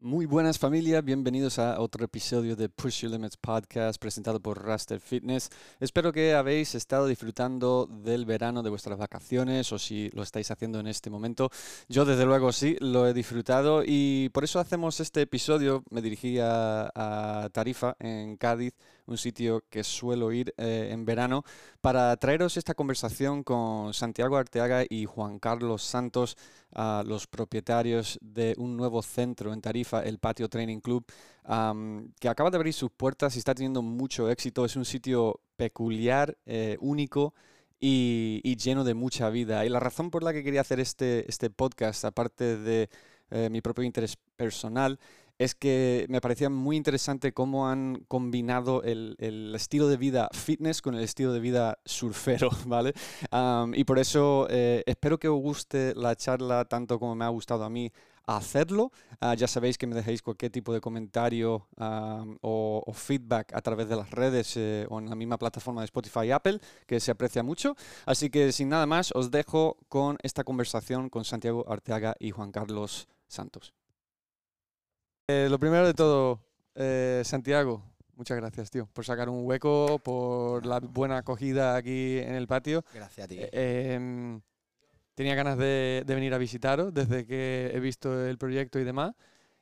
Muy buenas familia, bienvenidos a otro episodio de Push Your Limits Podcast presentado por Raster Fitness. Espero que habéis estado disfrutando del verano, de vuestras vacaciones o si lo estáis haciendo en este momento. Yo desde luego sí, lo he disfrutado y por eso hacemos este episodio. Me dirigí a, Tarifa, en Cádiz, un sitio que suelo ir eh, en verano, para traeros esta conversación con Santiago Arteaga y Juan Carlos Santos, los propietarios de un nuevo centro en Tarifa el Patio Training Club, que acaba de abrir sus puertas y está teniendo mucho éxito. Es un sitio peculiar, eh, único y, lleno de mucha vida. Y la razón por la que quería hacer este, este podcast, aparte de eh, mi propio interés personal, es que me parecía muy interesante cómo han combinado el, estilo de vida fitness con el estilo de vida surfero, ¿vale? y por eso eh, espero que os guste la charla tanto como me ha gustado a mí hacerlo. Ah, ya sabéis que me dejéis cualquier tipo de comentario o, feedback a través de las redes eh, o en la misma plataforma de Spotify y Apple, que se aprecia mucho. Así que sin nada más, os dejo con esta conversación con Santiago Arteaga y Juan Carlos Santos. Eh, lo primero de todo, eh, Santiago, muchas gracias, tío, por sacar un hueco, por la buena acogida aquí en el patio. Gracias a ti. Em, tenía ganas de, venir a visitaros desde que he visto el proyecto y demás.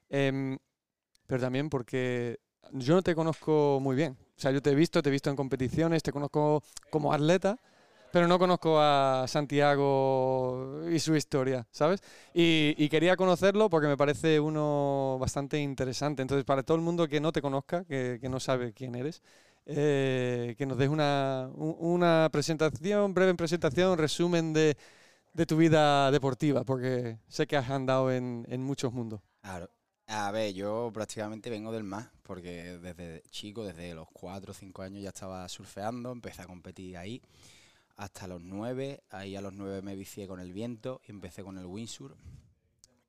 Em, pero también porque yo no te conozco muy bien. O sea, yo te he visto, te he visto en competiciones, te conozco como atleta, pero no conozco a Santiago y su historia, ¿sabes? Y, quería conocerlo porque me parece uno bastante interesante. Entonces, para todo el mundo que no te conozca, que, no sabe quién eres, eh, que nos des una, una presentación, breve presentación, resumen de de tu vida deportiva? Porque sé que has andado en, muchos mundos. Claro. A ver, yo prácticamente vengo del mar, porque desde chico, desde los 4 o 5 años ya estaba surfeando, empecé a competir ahí hasta los 9, ahí a los 9 me vicié con el viento y empecé con el windsurf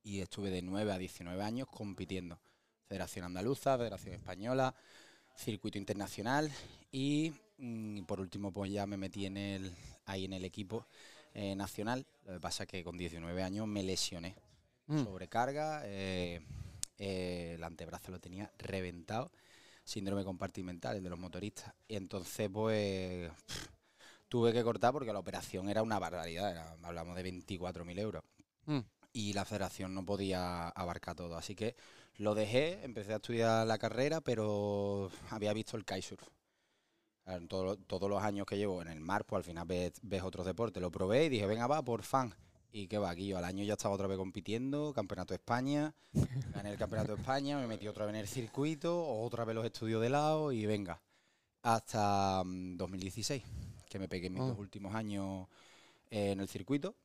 y estuve de 9 a 19 años compitiendo. Federación Andaluza, Federación Española, circuito internacional y mm, por último pues ya me metí en el, ahí en el equipo eh, nacional. Lo que pasa es que con 19 años me lesioné. Mm. Sobrecarga, eh, eh, el antebrazo lo tenía reventado, síndrome compartimental, el de los motoristas. Y entonces, pues, tuve que cortar porque la operación era una barbaridad. hablamos de 24.000 euros. Mm. Y la federación no podía abarcar todo. Así que lo dejé, empecé a estudiar la carrera, pero había visto el kitesurf todos los años que llevo en el mar, pues al final ves, otros deportes. Lo probé y dije, venga, va, por fan. Y qué va, aquí yo al año ya estaba otra vez compitiendo, Campeonato de España, gané el Campeonato de España, me metí otra vez en el circuito, otra vez los estudios de lado y venga. Hasta 2016, mm, que me pegué mis ah. dos últimos años en el circuito,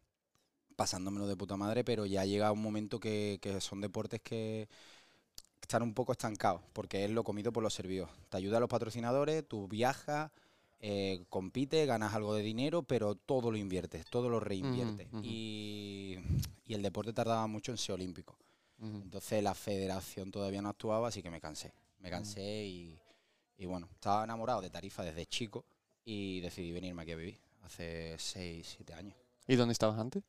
pasándomelo de puta madre, pero ya llega un momento que son deportes que estar un poco estancado, porque es lo comido por los servidos. Te ayuda a los patrocinadores, tú viajas, eh, compites, ganas algo de dinero, pero todo lo inviertes, todo lo reinviertes. Y, el deporte tardaba mucho en ser olímpico. Entonces la federación todavía no actuaba, así que me cansé. Me cansé y, bueno, estaba enamorado de Tarifa desde chico y decidí venirme aquí a vivir hace 6, 7 años. ¿Y dónde estabas antes?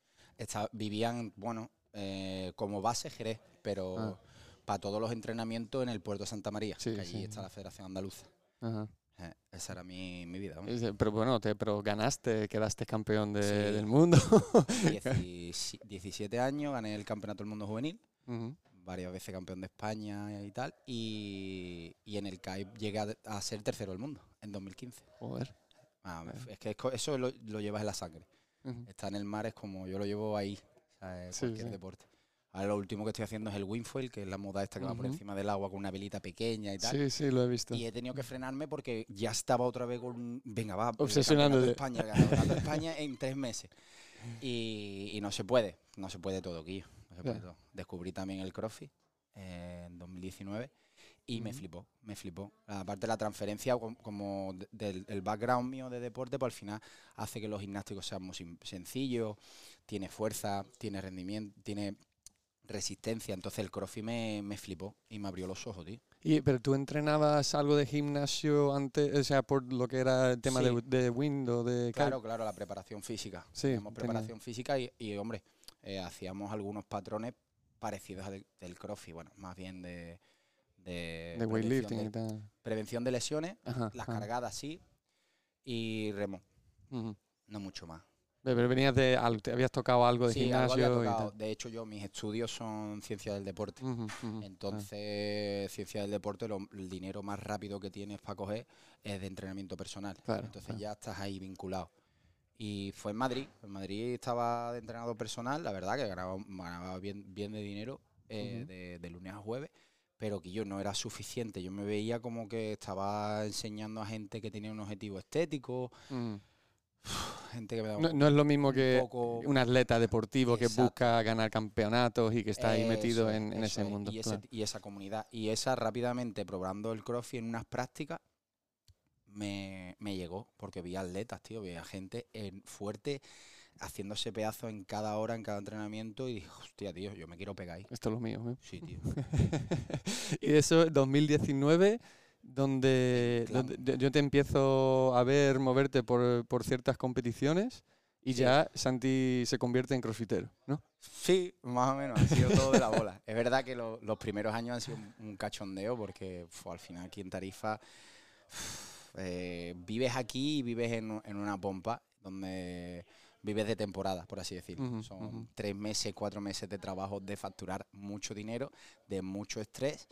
vivían, bueno, eh, como base Jerez, pero... Ah para todos los entrenamientos en el puerto de Santa María, que allí está la Federación Andaluza. Eh, esa era mi, vida. Pero bueno, te, pero ganaste, quedaste campeón del mundo. 17 años, gané el Campeonato del Mundo Juvenil, varias veces campeón de España y tal, y, en el CAI llegué a, ser tercero del mundo en 2015. Joder. Ah, es que eso lo, llevas en la sangre. Está en el mar, es como yo lo llevo ahí, cualquier deporte. Ahora lo último que estoy haciendo es el windfoil, que es la moda esta que va por encima del agua con una velita pequeña y tal. Sí, sí, lo he visto. Y he tenido que frenarme porque ya estaba otra vez con... Venga, va. Obsesionando. De España, de España en tres meses. Y, no se puede, no se puede todo, Guillo. No se puede todo. Descubrí también el CrossFit en 2019 y me flipó, me flipó. Aparte de la transferencia como del background mío de deporte, pues al final hace que los gimnásticos sean muy sencillos, tiene fuerza, tiene rendimiento, tiene resistencia. Entonces el crossfit me, me flipó y me abrió los ojos, tío. Y, ¿Pero tú entrenabas algo de gimnasio antes, o sea, por lo que era el tema de, de wind o de... Claro, claro, la preparación física. Sí. preparación física y, hombre, eh, hacíamos algunos patrones parecidos al del CrossFit, bueno, más bien de... De, weightlifting y tal. prevención de lesiones, Ajá, las ajá. cargadas sí, y remo, no mucho más. Pero venías de algo, te habías tocado algo de Sí, algo había gimnasio y tocado. tal. De hecho, yo mis estudios son ciencia del deporte. Ujú, ah. Entonces, ciencia del deporte, lo- el dinero más rápido que tienes para coger es de entrenamiento personal. Claro, Entonces claro. ya estás ahí vinculado. Y fue en Madrid. En Madrid estaba de entrenador personal, la verdad que ganaba, ganaba bien, bien de dinero eh, de lunes a jueves, pero que yo no era suficiente. Yo me veía como que estaba enseñando a gente que tenía un objetivo estético, Mm. gente que me No, un- no es lo mismo un que poco- un atleta deportivo que busca ganar campeonatos y que está ahí metido Eso en, ese es, mundo. Y, ese- y esa comunidad. Y esa rápidamente, probando el crossfit en unas prácticas, me, me llegó. Porque vi atletas, tío, vi a gente en, fuerte haciéndose pedazos en cada hora, en cada entrenamiento. Y dije, hostia, tío, yo me quiero pegar ahí. Esto es lo mío. ¿eh? Sí, tío. y eso, 2019, donde, donde yo- te empiezo a ver moverte por, por ciertas competiciones y Sí. ya Santi se convierte en crossfitero, ¿no? Sí, más o menos, ha sido todo de la bola. Es verdad que lo- los primeros años han sido un, cachondeo porque al final aquí en Tarifa eh, vives aquí y vives en, en una pompa donde vives de temporada, por así decirlo. Son tres meses, cuatro meses de trabajo de facturar mucho dinero, de mucho estrés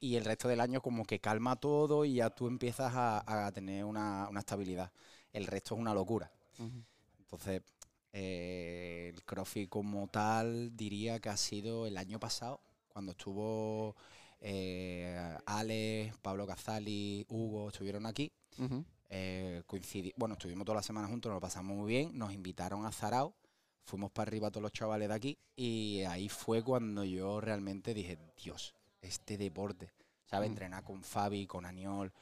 y el resto del año como que calma todo y ya tú empiezas a, a tener una, una estabilidad. El resto es una locura. Entonces, eh, el CrossFit como tal diría que ha sido el año pasado, cuando estuvo eh, Alex, Pablo Cazali, Hugo, estuvieron aquí. Ujú. Eh, coincidí- bueno, estuvimos toda la semana juntos, nos lo pasamos muy bien, nos invitaron a Zarao, fuimos para arriba todos los chavales de aquí y ahí fue cuando yo realmente dije, Dios, este deporte, ¿sabes? Mm. Entrenar con Fabi, con Aniol,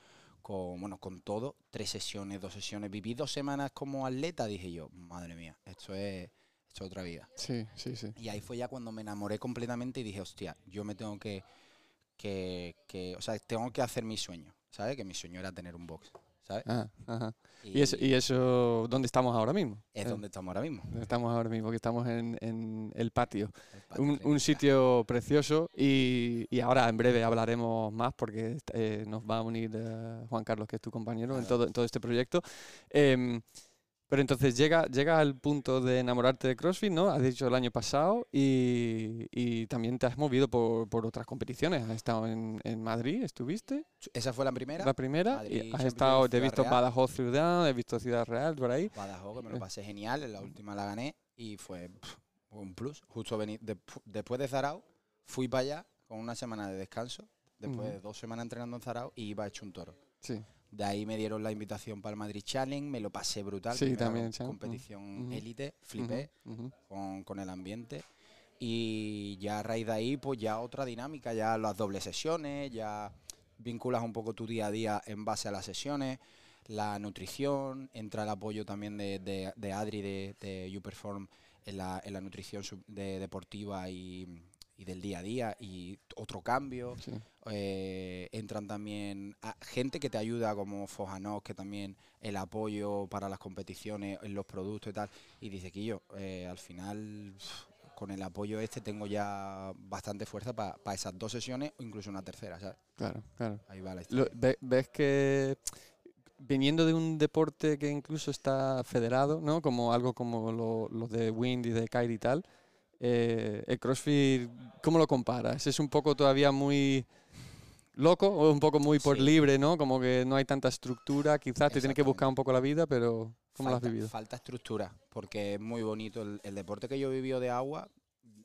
con, bueno, con todo, tres sesiones, dos sesiones, viví dos semanas como atleta, dije yo, madre mía, esto es, esto es otra vida. Sí, sí, sí. Y ahí fue ya cuando me enamoré completamente y dije, hostia, yo me tengo que, que, que- o sea, tengo que hacer mi sueño, ¿sabes? Que mi sueño era tener un box, ¿sabes? Ajá, ajá. ¿Y eso, ¿Y eso dónde estamos ahora mismo? es donde estamos ahora mismo. Estamos ahora mismo, que estamos en, en el patio. el patio Un, sitio precioso y, y ahora en breve hablaremos más porque eh, nos va a unir eh, Juan Carlos, que es tu compañero en todo, en todo este proyecto. Em, pero entonces llega, llega al punto de enamorarte de CrossFit, ¿no? Has dicho el año pasado y, y también te has movido por, por otras competiciones. Has estado en, en Madrid, ¿estuviste? Esa fue la primera. La primera. Madrid, y has estado, te he visto Real. Badajoz Ciudad, he visto Ciudad Real por ahí. Badajoz, que me Eh. lo pasé genial, en la última la gané y fue un plus. Justo vení- de- después de Zarao, fui para allá con una semana de descanso, después de dos semanas entrenando en Zarao y iba hecho un toro. Sí. De ahí me dieron la invitación para el Madrid Challenge, me lo pasé brutal. Sí, también, competición élite, flipé con, con el ambiente. Y ya a raíz de ahí, pues ya otra dinámica, ya las dobles sesiones, ya vinculas un poco tu día a día en base a las sesiones, la nutrición, entra el apoyo también de, de- de Adri de, de YouPerform en la, en la nutrición de- deportiva y, y del día a día y otro cambio. Sí. Eh, entran también a- gente que te ayuda como Fojanos, que también el apoyo para las competiciones, en los productos y tal. Y dice que yo, al final, con el apoyo este tengo ya bastante fuerza para esas dos sesiones o incluso una tercera, ¿sabes? Claro, claro. Ahí va la Lo- historia. ve- ves que viniendo de un deporte que incluso está federado, ¿no? Como algo como lo- los de Wind y de Kairi y tal, eh, el CrossFit, ¿cómo lo comparas? ¿Es un poco todavía muy loco o un poco muy por Sí. libre, ¿no? Como que no hay tanta estructura, quizás te tienes que buscar un poco la vida, pero ¿cómo lo has falta, vivido? falta estructura, porque es muy bonito. El, el deporte que yo he vivido de agua,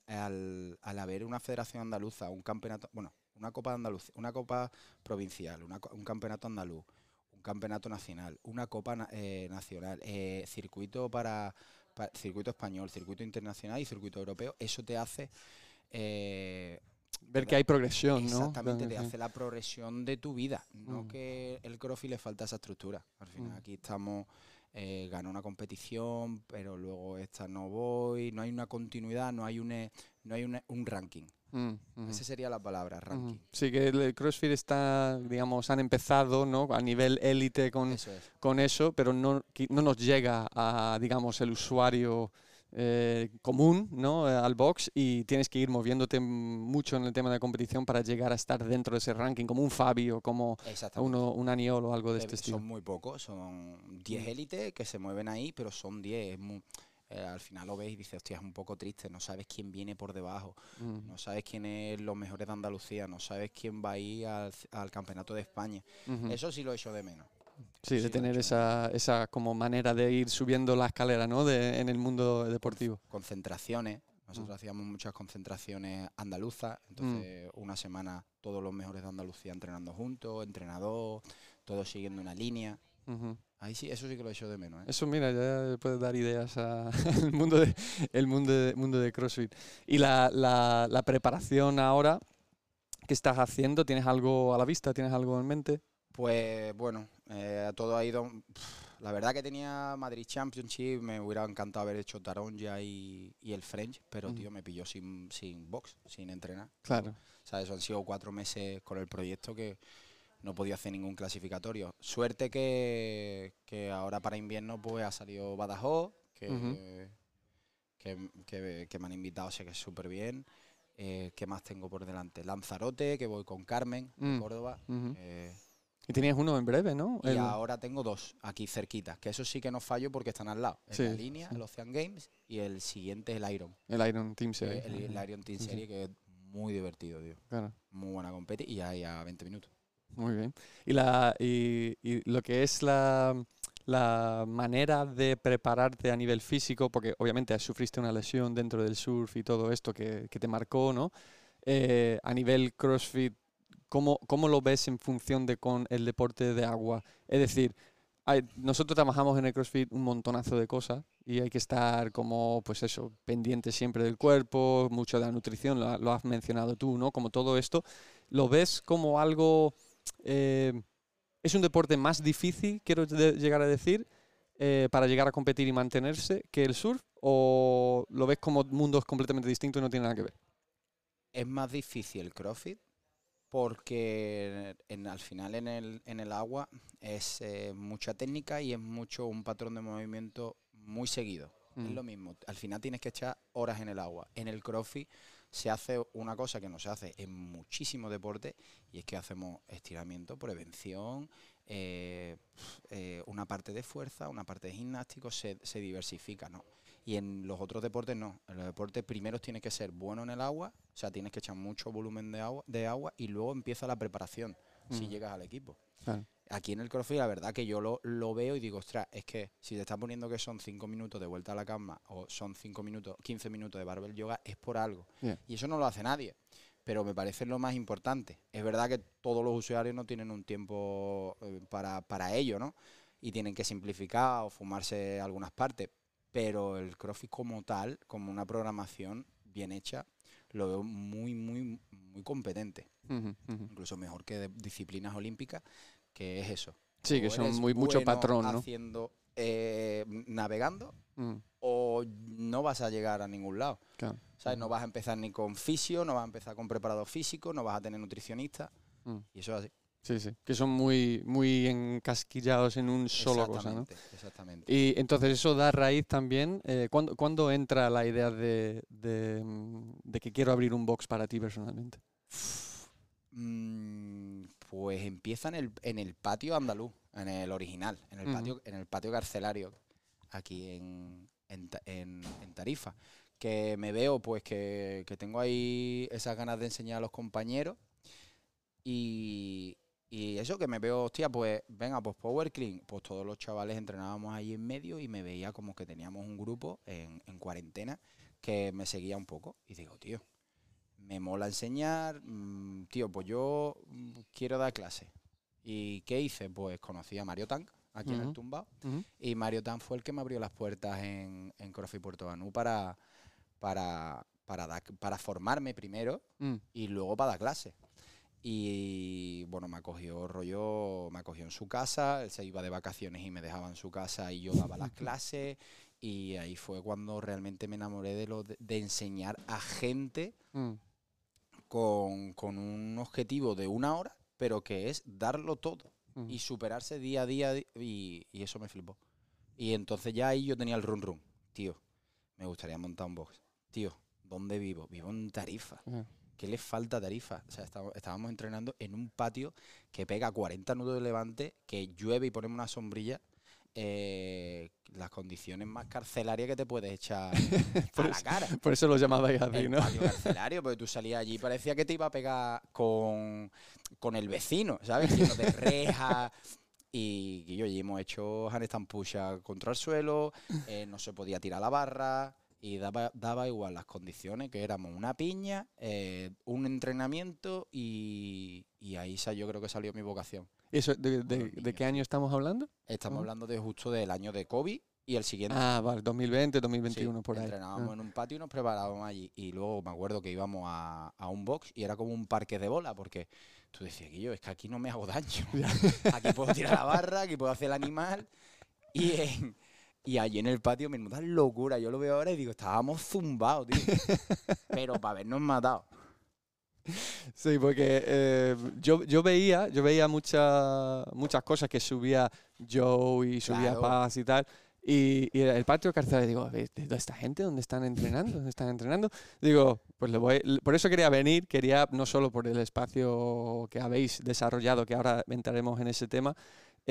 al, al haber una federación andaluza, un campeonato, bueno, una copa de Andalucía, una copa provincial, una un campeonato andaluz, un campeonato nacional, una copa eh, nacional, eh, circuito para, pa- circuito español, circuito internacional y circuito europeo, eso te hace eh, Ver que hay progresión, ¿no? Exactamente, te hace la progresión de tu vida. No Mm. que el crossfit le falta esa estructura. Al final Mm. aquí estamos, eh, gano una competición, pero luego esta no voy. No hay una continuidad, no hay un, eh, no hay un, un ranking. Mm. Esa sería la palabra, ranking. Sí, que el CrossFit está, digamos, han empezado, ¿no? A nivel élite con, Eso es. con eso, pero no, no nos llega a, digamos, el usuario eh, común ¿no? Eh, al box y tienes que ir moviéndote mucho en el tema de competición para llegar a estar dentro de ese ranking, como un Fabio, como uno, un Aniol o algo de este estilo. Son muy pocos, son 10 mm. élites que se mueven ahí, pero son 10. Eh, al final lo ves y dices, hostia, es un poco triste, no sabes quién viene por debajo, mm. no sabes quién es los mejores de Andalucía, no sabes quién va a ir al, Campeonato de España. Eso sí lo echo de menos. Sí, de tener esa, esa como manera de ir subiendo la escalera, ¿no? De, en el mundo deportivo. Concentraciones. Nosotros mm. hacíamos muchas concentraciones andaluzas, entonces mm. una semana todos los mejores de Andalucía entrenando juntos, entrenador, todos siguiendo una línea. Ahí sí, eso sí que lo he hecho de menos. ¿eh? Eso, mira, ya puedes dar ideas al mundo de, el mundo de, mundo de CrossFit. Y la, la, la preparación ahora que estás haciendo, ¿tienes algo a la vista? ¿Tienes algo en mente? Pues bueno, eh, todo ha ido. La verdad que tenía Madrid Championship, me hubiera encantado haber hecho Taronja y, y el French, pero tío, me pilló sin, sin box, sin entrenar. Claro. O sea, eso han sido cuatro meses con el proyecto que no podía hacer ningún clasificatorio. Suerte que, que ahora para invierno pues ha salido Badajoz, que, que, me han invitado, sé que es súper bien. Eh, ¿Qué más tengo por delante? Lanzarote, que voy con Carmen, de mm. Córdoba. Y tenías uno en breve, ¿no? Y ahora tengo dos aquí cerquita, que eso sí que no fallo porque están al lado. En la línea, el Ocean Games, y el siguiente es el Iron. El Iron Team Series. El, Iron Team Series, que es muy divertido, tío. Claro. Muy buena competi y ahí a 20 minutos. Muy bien. Y, la, y, lo que es la, manera de prepararte a nivel físico, porque obviamente sufriste una lesión dentro del surf y todo esto que, te marcó, ¿no? Eh, a nivel CrossFit ¿Cómo, ¿Cómo, lo ves en función de con el deporte de agua? Es decir, nosotros trabajamos en el CrossFit un montonazo de cosas y hay que estar como, pues eso, pendiente siempre del cuerpo, mucho de la nutrición, lo, has mencionado tú, ¿no? Como todo esto, ¿lo ves como algo... Eh, es un deporte más difícil, quiero llegar a decir, eh, para llegar a competir y mantenerse que el surf? ¿O lo ves como mundos completamente distintos y no tiene nada que ver? Es más difícil el CrossFit porque en, al final en el, en el agua es eh, mucha técnica y es mucho un patrón de movimiento muy seguido. Es mm. lo mismo, al final tienes que echar horas en el agua. En el crossfit se hace una cosa que no se hace en muchísimos deportes y es que hacemos estiramiento, prevención, eh, eh, una parte de fuerza, una parte de gimnástico, se, se diversifica, ¿no? Y en los otros deportes no. En los deportes primero tienes que ser bueno en el agua, o sea, tienes que echar mucho volumen de agua, de agua y luego empieza la preparación si mm. llegas al equipo. Aquí en el CrossFit la verdad que yo lo, lo, veo y digo, ostras, es que si te estás poniendo que son 5 minutos de vuelta a la cama o son 5 minutos, 15 minutos de barbell yoga, es por algo. Y eso no lo hace nadie. Pero me parece lo más importante. Es verdad que todos los usuarios no tienen un tiempo eh, para, para ello, ¿no? Y tienen que simplificar o fumarse algunas partes pero el CrossFit como tal, como una programación bien hecha, lo veo muy, muy, muy competente. Incluso mejor que de disciplinas olímpicas, que es eso. Sí, que son muy mucho patrón, ¿no? Haciendo, eh, navegando, mm. o no vas a llegar a ningún lado. No vas a empezar ni con fisio, no vas a empezar con preparado físico, no vas a tener nutricionista. Mm. Y eso es así. Sí, sí, que son muy, muy encasquillados en un solo cosa, ¿no? Exactamente. Y entonces eso da raíz también. Eh, ¿cuándo, entra la idea de, que quiero abrir un box para ti personalmente? Mm, pues empieza en el, en el patio andaluz, en el original, en el, patio, en el patio carcelario, aquí en, en, Tarifa. Que me veo, pues, que, que tengo ahí esas ganas de enseñar a los compañeros. Y, y eso que me veo, hostia, pues venga, pues Power Clean, pues todos los chavales entrenábamos ahí en medio y me veía como que teníamos un grupo en, cuarentena que me seguía un poco. Y digo, tío, me mola enseñar, mm, tío, pues yo mm, quiero dar clase. ¿Y qué hice? Pues conocí a Mario Tank aquí en el Tumbao y Mario Tank fue el que me abrió las puertas en, en Crossfit Puerto Banú para, para, para, para formarme primero mm. y luego para dar clase. Y bueno, me acogió rollo, me acogió en su casa, él se iba de vacaciones y me dejaba en su casa y yo daba las clases. Y ahí fue cuando realmente me enamoré de lo de, enseñar a gente mm. con, un objetivo de una hora, pero que es darlo todo y superarse día a día y, y, eso me flipó. Y entonces ya ahí yo tenía el run run, tío. me gustaría montar un box. Tío, ¿dónde vivo? Vivo en Tarifa. ¿Qué les falta Tarifa? O sea, estábamos, estábamos entrenando en un patio que pega 40 nudos de levante, que llueve y ponemos una sombrilla. eh, las condiciones más carcelarias que te puedes echar Por a la cara. Por eso lo llamabais así, El ¿no? patio carcelario, porque tú salías allí y parecía que te iba a pegar con, con el vecino, ¿sabes? Lleno de rejas. Y, y oye, hemos hecho handstand push contra el suelo, eh, no se podía tirar la barra y daba, daba igual las condiciones, que éramos una piña, eh, un entrenamiento y, y ahí yo creo que salió mi vocación. ¿Y eso, de, qué año estamos hablando? Estamos Ujú. hablando de justo del año de COVID y el siguiente. Ah, vale, 2020, Sí, 2021, por ahí. Entrenábamos Ah. en un patio y nos preparábamos allí. Y luego me acuerdo que íbamos a, a un box y era como un parque de bola, porque tú decías, yo es que aquí no me hago daño. aquí puedo tirar la barra, aquí puedo hacer el animal. Y, en- y allí en el patio, menuda locura. Yo lo veo ahora y digo, estábamos zumbados, tío. Pero para habernos matado. Sí, porque eh, yo, yo veía, yo veía muchas muchas cosas que subía Joe y subía Claro. Paz y tal. Y, y el patio carcelario, digo, a ver, ¿de toda esta gente dónde están entrenando? ¿Dónde están entrenando? Digo, pues le voy, por eso quería venir, quería no solo por el espacio que habéis desarrollado, que ahora entraremos en ese tema,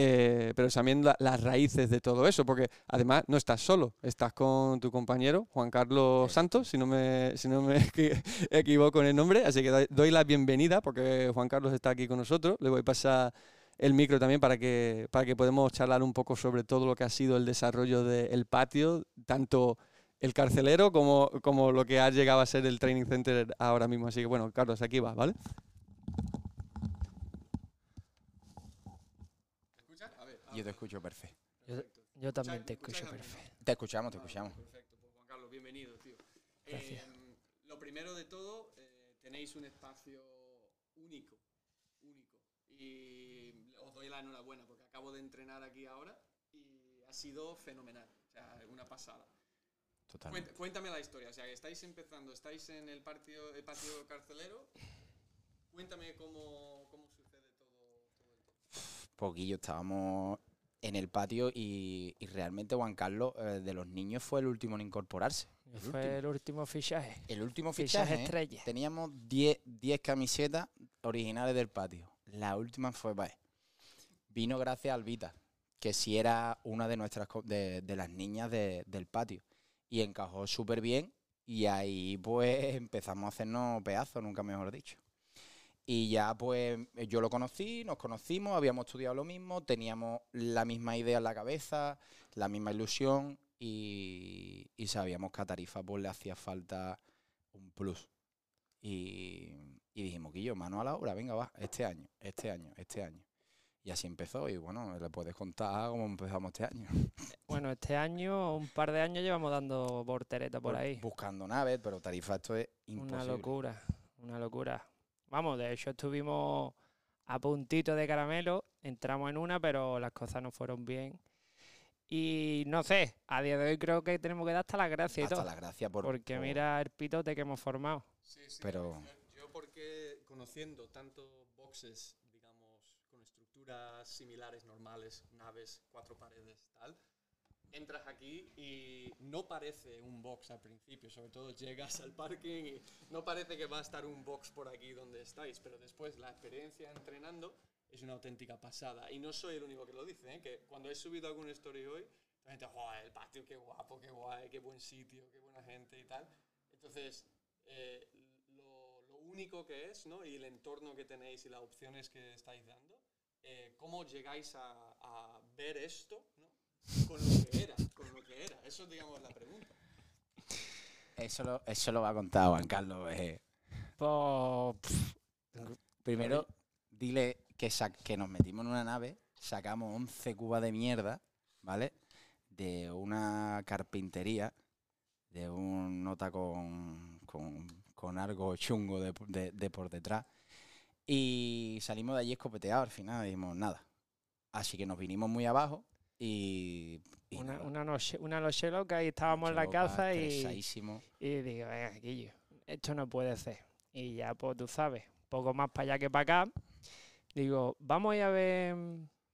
eh, pero también la- las raíces de todo eso, porque además no estás solo, estás con tu compañero Juan Carlos Sí. Santos, si no me, si no me equi- equivoco en el nombre, así que doy- doy la bienvenida porque Juan Carlos está aquí con nosotros, le voy a pasar el micro también para que, para que podamos charlar un poco sobre todo lo que ha sido el desarrollo del patio, tanto el carcelero como, como lo que ha llegado a ser el training center ahora mismo. Así que bueno, Carlos, aquí va, ¿vale? Yo te escucho perfecto. Yo, yo también te escucho perfecto. Te escuchamos, te escuchamos. Perfecto, pues Juan Carlos, bienvenido, tío. Gracias. Em, lo primero de todo, eh, tenéis un espacio único, único. Y os doy la enhorabuena porque acabo de entrenar aquí ahora y ha sido fenomenal, o sea, una pasada. Totalmente. Cuént- Cuéntame la historia, o sea, que estáis empezando, estáis en el patio, el patio carcelero. Cuéntame cómo, cómo sucede todo, todo esto. Poquillo, estábamos en el patio y, y realmente Juan Carlos eh, de los niños fue el último en incorporarse. El Fue último. el último fichaje. El último Fichaje fichaje. ¿eh? estrella. Teníamos 10 10 camisetas originales del patio. La última fue para él. Vino gracias a Albita, que sí era una de nuestras de, de las niñas de- del patio. Y encajó súper bien. Y ahí pues empezamos a hacernos pedazos, nunca mejor dicho. Y ya pues yo lo conocí, nos conocimos, habíamos estudiado lo mismo, teníamos la misma idea en la cabeza, la misma ilusión y, y sabíamos que a Tarifa pues le hacía falta un plus. Y, y dijimos, Guillo, mano a la obra, venga, va, este año, este año, este año. Y así empezó y bueno, le puedes contar cómo empezamos este año. Bueno, este año, un par de años llevamos dando voltereta por ahí. Buscando naves, pero Tarifa esto es imposible. Una locura, una locura. Vamos, de hecho estuvimos a puntito de caramelo, entramos en una, pero las cosas no fueron bien. Y no sé, a día de hoy creo que tenemos que dar hasta las gracias y Hasta todo. la gracia por... porque por- mira el pitote que hemos formado. Sí, sí. Pero- Yo, yo porque conociendo tanto boxes, digamos, con estructuras similares, normales, naves, cuatro paredes, tal, entras aquí y no parece un box al principio, sobre todo llegas al parking y no parece que va a estar un box por aquí donde estáis, pero después la experiencia entrenando es una auténtica pasada. Y no soy el único que lo dice, ¿eh? que cuando he subido algún story hoy, la gente, joder, el patio, qué guapo, qué guay, qué buen sitio, qué buena gente y tal. Entonces, eh, lo, lo único que es, ¿no? Y el entorno que tenéis y las opciones que estáis dando, eh, ¿cómo llegáis a, a ver esto, ¿no? Con lo que era, con lo que era. Eso es, digamos, la pregunta. Eso lo, eso lo va a contar Juan Carlos. eh. Pues, Primero, dile que, que nos metimos en una nave, sacamos 11 cubas de mierda, ¿vale? De una carpintería, de un nota con, con, con algo chungo de, de- de por detrás. Y salimos de allí escopeteados al final, dijimos nada. Así que nos vinimos muy abajo y... y una, una noche, una noche loca y estábamos en la casa y, y digo, venga, Guillo, esto no puede ser. Y ya, pues tú sabes, poco más para allá que para acá. Digo, vamos a ir a ver,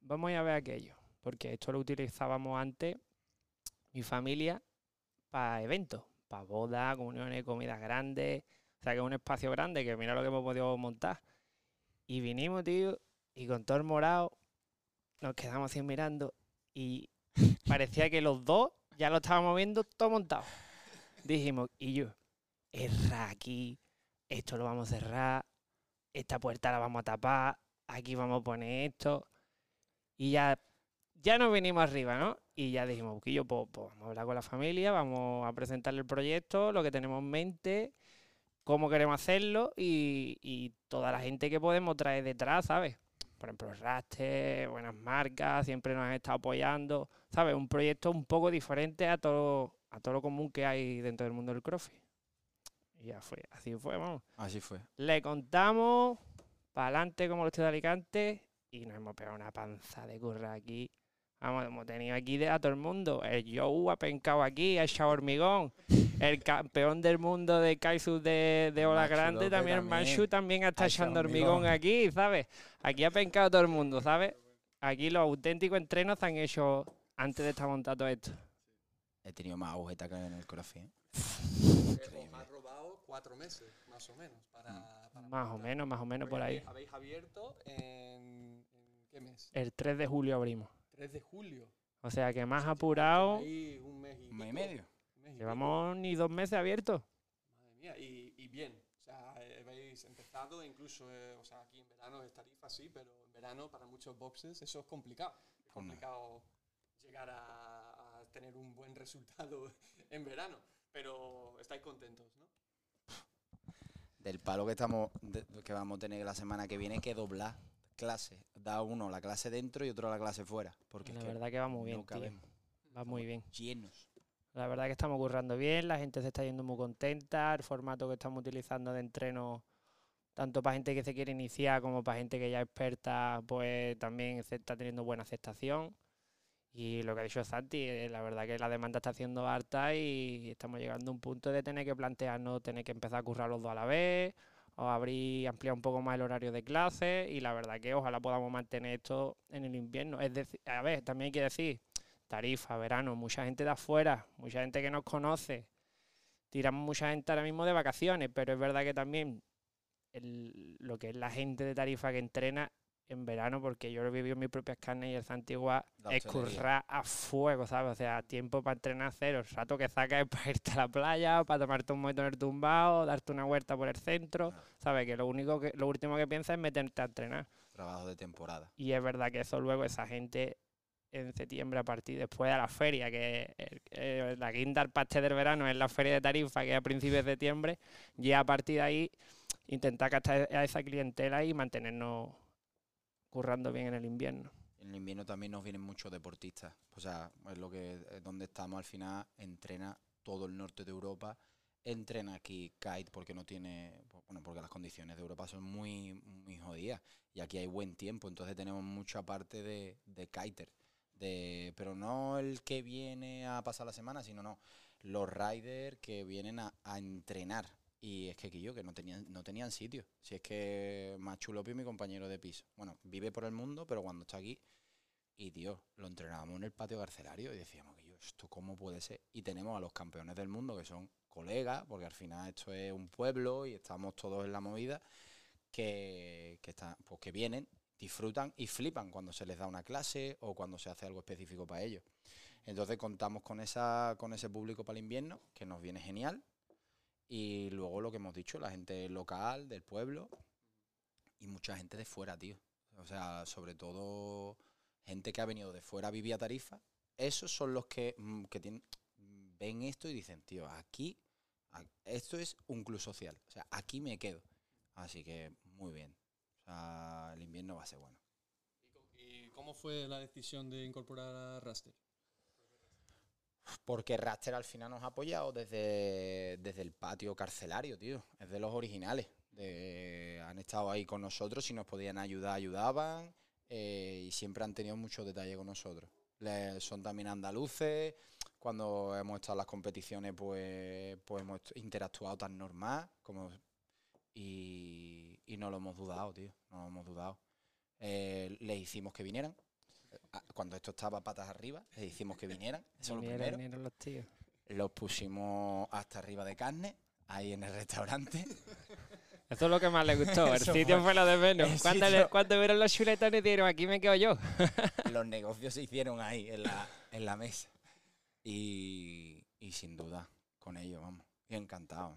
vamos a ir a ver aquello. Porque esto lo utilizábamos antes, mi familia, para eventos. para bodas, comuniones, comidas grandes. O sea, que es un espacio grande, que mira lo que hemos podido montar. Y vinimos, tío, y con todo el morado nos quedamos así mirando y parecía que los dos ya lo estábamos viendo todo montado. Dijimos, y yo, erra aquí, esto lo vamos a cerrar, esta puerta la vamos a tapar, aquí vamos a poner esto. Y ya, ya nos vinimos arriba, ¿no? Y ya dijimos, Buquillo, pues, pues vamos a hablar con la familia, vamos a presentarle el proyecto, lo que tenemos en mente, cómo queremos hacerlo y, y toda la gente que podemos traer detrás, ¿sabes? Por ejemplo, Raster, buenas marcas, siempre nos han estado apoyando, ¿sabes? Un proyecto un poco diferente a todo, a todo lo común que hay dentro del mundo del CrossFit. Y ya fue, así fue, vamos. Así fue. Le contamos para adelante como los de Alicante y nos hemos pegado una panza de curra aquí. Vamos, hemos tenido aquí de- a todo el mundo. El Joe ha pencado aquí, ha echado hormigón. El campeón del mundo de Kaizu de, de Ola Machu Grande, también, el también. Manchu también está echando hormigón aquí, ¿sabes? Aquí ha pencado todo el mundo, ¿sabes? Aquí los auténticos entrenos se han hecho antes de estar montado esto. He tenido más agujeta que en el crossfit. ¿eh? Os ha robado cuatro meses, más o menos, para... para Más o menos, más o menos Porque por ahí. habéis- Habéis abierto en, en qué mes? El 3 de julio abrimos. 3 de julio. O sea que más apurado. ahí un mes y, mes medio. mes y. Llevamos ni dos meses abiertos. Madre mía, y, y bien. O sea, eh, habéis empezado, incluso, eh, o sea, aquí en verano es tarifa, sí, pero en verano para muchos boxes eso es complicado. Es complicado llegar a, a tener un buen resultado en verano. Pero estáis contentos, ¿no? Del palo que estamos de- que vamos a tener la semana que viene que doblar clases. Da uno la clase dentro y otro la clase fuera. Porque La es que verdad que va muy bien, no tío. cabemos. Va muy bien. Llenos. La verdad que estamos currando bien, la gente se está yendo muy contenta, el formato que estamos utilizando de entreno, tanto para gente que se quiere iniciar como para gente que ya es experta, pues también se está teniendo buena aceptación. Y lo que ha dicho Santi, eh, la verdad que la demanda está siendo harta y estamos llegando a un punto de tener que plantearnos tener que empezar a currar los dos a la vez, o abrir, ampliar un poco más el horario de clases, y la verdad que ojalá podamos mantener esto en el invierno. Es decir, a ver, también hay que decir, Tarifa, verano, mucha gente de afuera, mucha gente que nos conoce. Tiramos mucha gente ahora mismo de vacaciones, pero es verdad que también el- lo que es la gente de Tarifa que entrena en verano, porque yo lo he vivido en mis propias carnes y el Santigua es currar a fuego, ¿sabes? O sea, tiempo para entrenar cero. El rato que sacas es para irte a la playa, para tomarte un momento en el tumbao, darte una vuelta por el centro, Claro. ¿sabes? Que lo único que, lo último que piensas es meterte a entrenar. Trabajo de temporada. Y es verdad que eso luego esa gente en septiembre a partir después de la feria, que eh, la quinta al pastel del verano es la feria de Tarifa, que es a principios de septiembre, y a partir de ahí intentar captar a esa clientela y mantenernos currando bien en el invierno. En el invierno también nos vienen muchos deportistas. O sea, es lo que es donde estamos al final. Entrena todo el norte de Europa. Entrena aquí kite porque no tiene. Bueno, porque las condiciones de Europa son muy, muy jodidas. Y aquí hay buen tiempo. Entonces tenemos mucha parte de, de kiter. De, pero no el que viene a pasar la semana, sino no. Los riders que vienen a, a entrenar. Y es que yo que no tenían, no tenían sitio. Si es que Machu López, mi compañero de piso. Bueno, vive por el mundo, pero cuando está aquí. Y tío, lo entrenábamos en el patio carcelario y decíamos que yo, ¿esto cómo puede ser? Y tenemos a los campeones del mundo que son colegas, porque al final esto es un pueblo y estamos todos en la movida, que, que, están, pues que vienen, disfrutan y flipan cuando se les da una clase o cuando se hace algo específico para ellos. Entonces contamos con, esa, con ese público para el invierno, que nos viene genial. Y luego lo que hemos dicho, la gente local, del pueblo y mucha gente de fuera, tío. O sea, sobre todo gente que ha venido de fuera a vivir a Tarifa. Esos son los que, mm, que tienen, ven esto y dicen, tío, aquí, esto es un club social. O sea, aquí me quedo. Así que muy bien. O sea, el invierno va a ser bueno. ¿Y co- ¿Y cómo fue la decisión de incorporar a Raster? Porque Raster al final nos ha apoyado desde, desde el patio carcelario, tío. Es de los originales. Han estado ahí con nosotros, si nos podían ayudar, ayudaban. eh, y siempre han tenido mucho detalle con nosotros. Son también andaluces. Cuando hemos estado en las competiciones, pues, pues hemos interactuado tan normal. como Y, y no lo hemos dudado, tío. No lo hemos dudado. Eh, les hicimos que vinieran. Cuando esto estaba patas arriba, les hicimos que vinieran. Eso es lo primero. vinieron los tíos. Los pusimos hasta arriba de carne, ahí en el restaurante. Eso es lo que más le gustó. El sitio fue- lo de menos. Cuando, sitio- le- cuando vieron los chuletones dijeron, aquí me quedo yo. Los negocios se hicieron ahí, en la, en la mesa. Y, y sin duda, con ellos, vamos. Y encantado.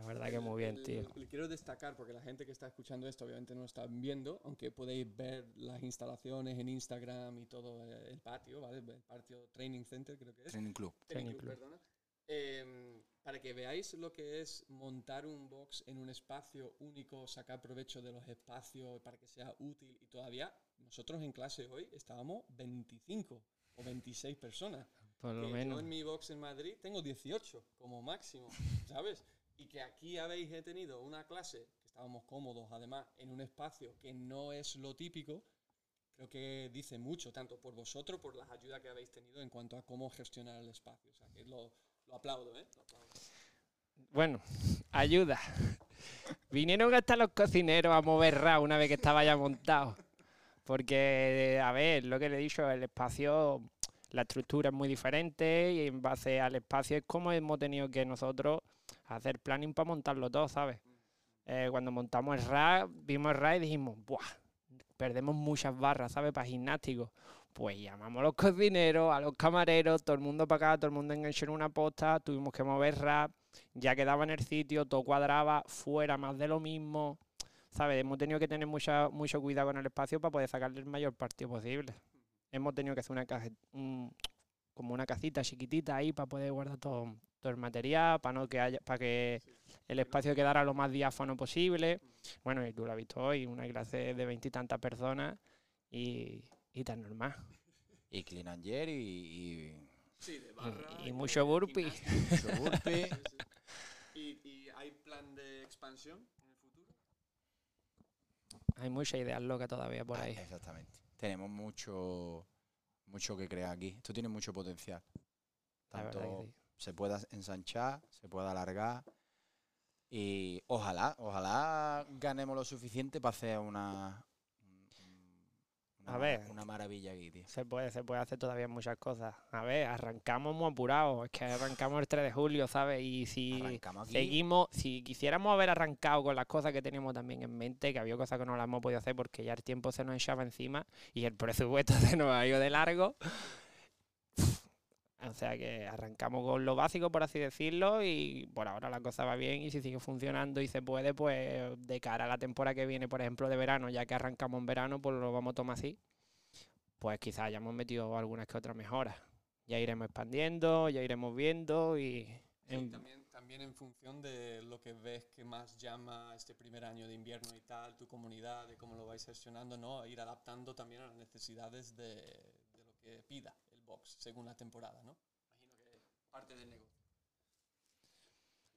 La verdad que muy bien, tío. Le quiero destacar, porque la gente que está escuchando esto obviamente no está viendo, aunque podéis ver las instalaciones en Instagram y todo eh, el patio, ¿vale? El patio Training Center creo que es. Training Club. Training Training Club, Club. perdona. Em, para que veáis lo que es montar un box en un espacio único, sacar provecho de los espacios para que sea útil y todavía nosotros en clase hoy estábamos 25 o 26 personas. Por Que lo Yo menos. en mi box en Madrid tengo 18 como máximo, ¿sabes? Y que aquí habéis tenido una clase que estábamos cómodos, además, en un espacio que no es lo típico, creo que dice mucho, tanto por vosotros, por las ayudas que habéis tenido en cuanto a cómo gestionar el espacio. O sea, que lo, aplaudo, ¿eh? Bueno, ayuda. Vinieron hasta los cocineros a mover RA una vez que estaba ya montado. Porque, a ver, lo que le he dicho, el espacio, la estructura es muy diferente y en base al espacio es como hemos tenido que nosotros hacer planning para montarlo todo, ¿sabes? Eh, cuando montamos el RA, vimos el RA y dijimos, ¡buah! Perdemos muchas barras, ¿sabes? Para gimnástico. Pues llamamos a los cocineros, a los camareros, todo el mundo para acá, todo el mundo enganchó en una posta, tuvimos que mover RA, ya quedaba en el sitio, todo cuadraba, fuera más de lo mismo. ¿Sabes? Hemos tenido que tener mucha, mucho cuidado con el espacio para poder sacarle el mayor partido posible. Hemos tenido que hacer una caja, como una casita chiquitita ahí para poder guardar todo, todo el material, para no que haya, para que el espacio quedara lo más diáfano posible. Bueno, y tú lo has visto hoy, una clase de veintitantas personas y, y tan normal. Y Clean and y, y Sí, de Y- y mucho burpee. mucho burpee. ¿Y, ¿Y hay plan de expansión en el futuro? Hay muchas ideas locas todavía por Ah, ahí. Exactamente. Tenemos mucho, mucho que crear aquí. Esto tiene mucho potencial. La verdad que Tanto sí. Se pueda ensanchar, se pueda alargar. Y ojalá, ojalá ganemos lo suficiente para hacer una, una, A ver. una maravilla aquí, tío. Se puede, se puede hacer todavía muchas cosas. A ver, arrancamos muy apurados. Es que arrancamos el 3 de julio, ¿sabes? Y si seguimos, si quisiéramos haber arrancado con las cosas que teníamos también en mente, que había cosas que no las hemos podido hacer porque ya el tiempo se nos echaba encima y el presupuesto se nos ha ido de largo. O sea que arrancamos con lo básico, por así decirlo, y por ahora la cosa va bien y si sigue funcionando y se puede, pues de cara a la temporada que viene, por ejemplo, de verano, ya que arrancamos en verano, pues lo vamos a tomar así, pues quizás hayamos metido algunas que otras mejoras. Ya iremos expandiendo, ya iremos viendo y... Sí, en- también, también en función de lo que ves que más llama este primer año de invierno y tal, tu comunidad, de cómo lo vais gestionando, ¿no? Ir adaptando también a las necesidades de, de lo que pida box según la temporada, ¿no? Imagino que parte del negocio.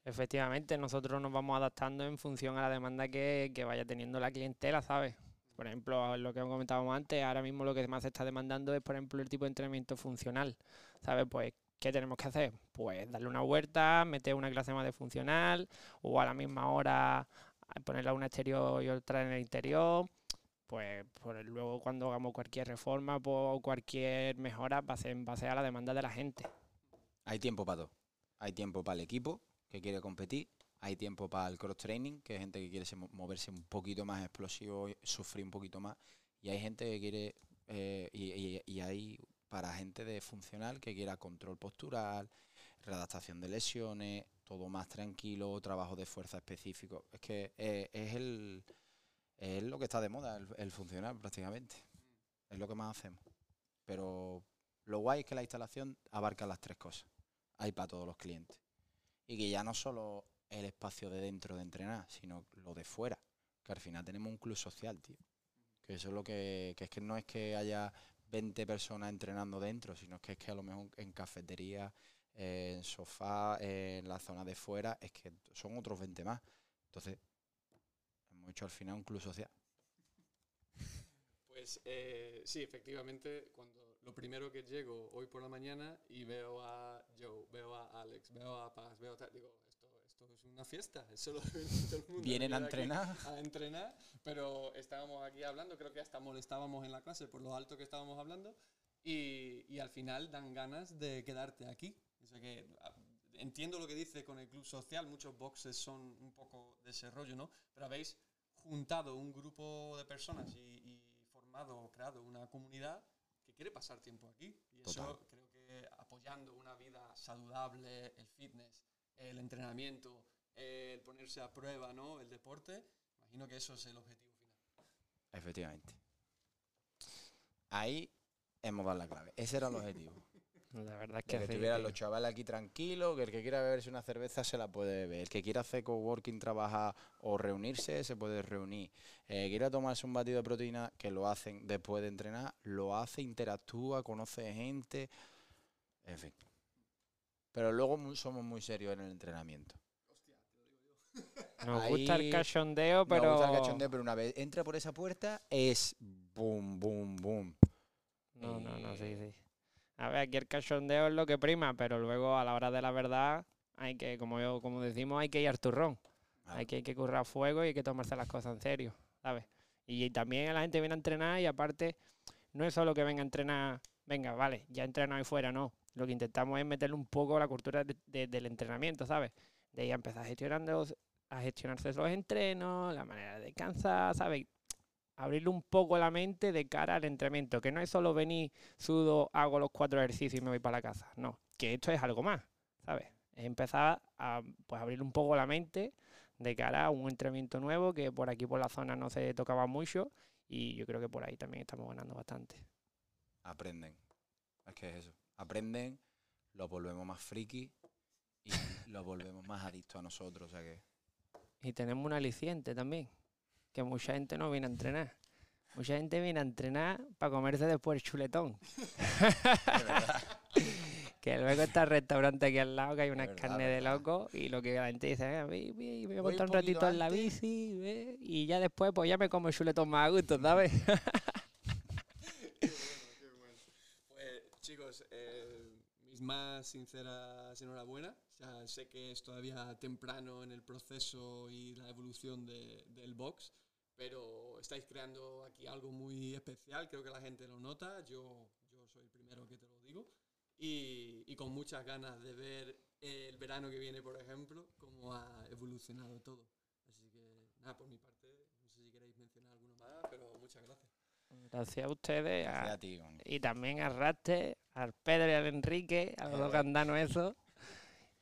Efectivamente, nosotros nos vamos adaptando en función a la demanda que, que vaya teniendo la clientela, ¿sabes? Por ejemplo, lo que comentábamos antes, ahora mismo lo que más se está demandando es, por ejemplo, el tipo de entrenamiento funcional, ¿sabes? Pues, ¿qué tenemos que hacer? Pues darle una vuelta, meter una clase más de funcional, o a la misma hora ponerla una exterior y otra en el interior. Pues, pues luego cuando hagamos cualquier reforma o cualquier mejora va a ser en base a la demanda de la gente. Hay tiempo para todo. Hay tiempo para el equipo que quiere competir. Hay tiempo para el cross training, que hay gente que quiere se- mo- moverse un poquito más explosivo, sufrir un poquito más. Y hay gente que quiere, eh, y hay para gente de funcional que quiera control postural, redactación de lesiones, todo más tranquilo, trabajo de fuerza específico. Es que eh, es el es lo que está de moda, el, funcional prácticamente. Es lo que más hacemos. Pero lo guay es que la instalación abarca las tres cosas. Hay para todos los clientes. Y que ya no solo el espacio de dentro de entrenar, sino lo de fuera. Que al final tenemos un club social, tío. Que eso es lo que, que es que no es que haya 20 personas entrenando dentro, sino que es que a lo mejor en cafetería, en sofá, en la zona de fuera, es que son otros 20 más. Entonces, hemos hecho al final un club social. Pues eh, sí, efectivamente, cuando lo primero que llego hoy por la mañana y veo a Joe, veo a Alex, veo a Paz, veo a tal, digo, esto, esto es una fiesta, eso lo todo el mundo. Vienen a entrenar. A entrenar, pero estábamos aquí hablando, creo que hasta molestábamos en la clase por lo alto que estábamos hablando y, y al final dan ganas de quedarte aquí. O sea que ah, entiendo lo que dice con el club social, muchos boxes son un poco de ese rollo, ¿no? Pero habéis juntado un grupo de personas y, y formado, creado una comunidad que quiere pasar tiempo aquí. Y eso creo que apoyando una vida saludable, el fitness, el entrenamiento, el ponerse a prueba, ¿no? El deporte, imagino que eso es el objetivo final. Efectivamente. Ahí hemos dado la clave. Ese era el objetivo. La verdad es Que, que, tuvieran los chavales aquí tranquilos, que el que quiera beberse una cerveza se la puede beber. El que quiera hacer coworking, trabajar o reunirse, se puede reunir. El que quiera tomarse un batido de proteína, que lo hacen después de entrenar, lo hace, interactúa, conoce gente. En fin. Pero luego somos muy serios en el entrenamiento. nos gusta el cachondeo, Pero... pero... gusta el cachondeo, pero una vez entra por esa puerta, es boom, boom, boom. No, no, no, sí, Eh, sí. A ver, aquí el cachondeo es lo que prima, pero luego a la hora de la verdad hay que, como yo, como decimos, hay que ir al turrón. Ah, Hay que, hay que currar fuego y hay que tomarse las cosas en serio, ¿sabes? Y también la gente viene a entrenar y aparte no es solo que venga a entrenar, venga, vale, ya entreno ahí fuera, no. Lo que intentamos es meterle un poco la cultura de- de- del entrenamiento, ¿sabes? De ahí a empezar gestionando, a gestionarse los entrenos, la manera de descansar, ¿sabes? Abrirle un poco la mente de cara al entrenamiento, que no es solo venir, sudo, hago los cuatro ejercicios y me voy para la casa, no, que esto es algo más, ¿sabes? Es empezar a pues, abrirle un poco la mente de cara a un entrenamiento nuevo que por aquí por la zona no se tocaba mucho y yo creo que por ahí también estamos ganando bastante. aprenden. Es que es eso. Aprenden, los volvemos más friki y los volvemos más adictos a nosotros. O sea que Y tenemos un aliciente también, que mucha gente no viene a entrenar. Mucha gente viene a entrenar para comerse después el chuletón. que luego está el restaurante aquí al lado, que hay unas verdad, carnes de loco, y lo que la gente dice, "Venga, voy, a montar un ratito en la antes". bici, ve", y ya después pues ya me como el chuletón más a gusto, ¿sabes? Pues chicos, eh, mis más sinceras enhorabuena. O sea, sé que es todavía temprano en el proceso y la evolución de- del box, pero estáis creando aquí algo muy especial. Creo que la gente lo nota. Yo, yo soy el primero que te lo digo. Y, y con muchas ganas de ver el verano que viene, por ejemplo, cómo ha evolucionado todo. Así que, nada, por mi parte, no sé si queréis mencionar alguno más, pero muchas gracias. Gracias a ustedes, gracias a- a ti, con- y también a Raste, al Pedro y al Enrique, a los dos gandanos eso.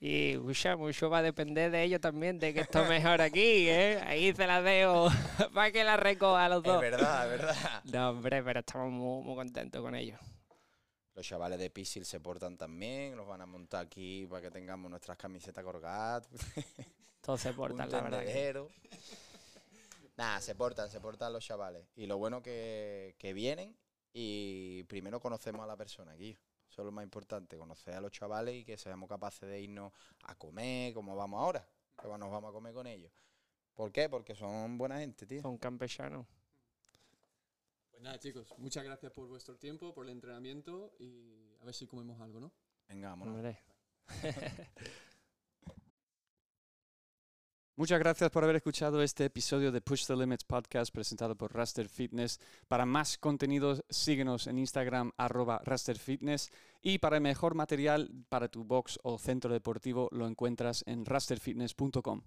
Y mucho, mucho va a depender de ellos también, de que esto mejore aquí, ¿eh? Ahí se la dejo para que la recoja a los Es dos. verdad, es verdad. No, hombre, pero estamos muy, muy contentos con ellos. Los chavales de Pisil se portan también, los van a montar aquí para que tengamos nuestras camisetas colgadas. Todos se un portan, la verdad. que-. Nada, se portan, se portan los chavales. Y lo bueno que, que vienen y primero conocemos a la persona aquí. Eso es lo más importante, conocer a los chavales y que seamos capaces de irnos a comer, como vamos ahora, que nos vamos a comer con ellos. ¿Por qué? Porque son buena gente, tío. Son campechanos. Pues nada, chicos, muchas gracias por vuestro tiempo, por el entrenamiento y a ver si comemos algo, ¿no? Venga, vámonos. Muchas gracias por haber escuchado este episodio de Push the Limits podcast presentado por Raster Fitness. Para más contenidos, síguenos en Instagram arroba Raster Fitness y para el mejor material para tu box o centro deportivo lo encuentras en rasterfitness.com.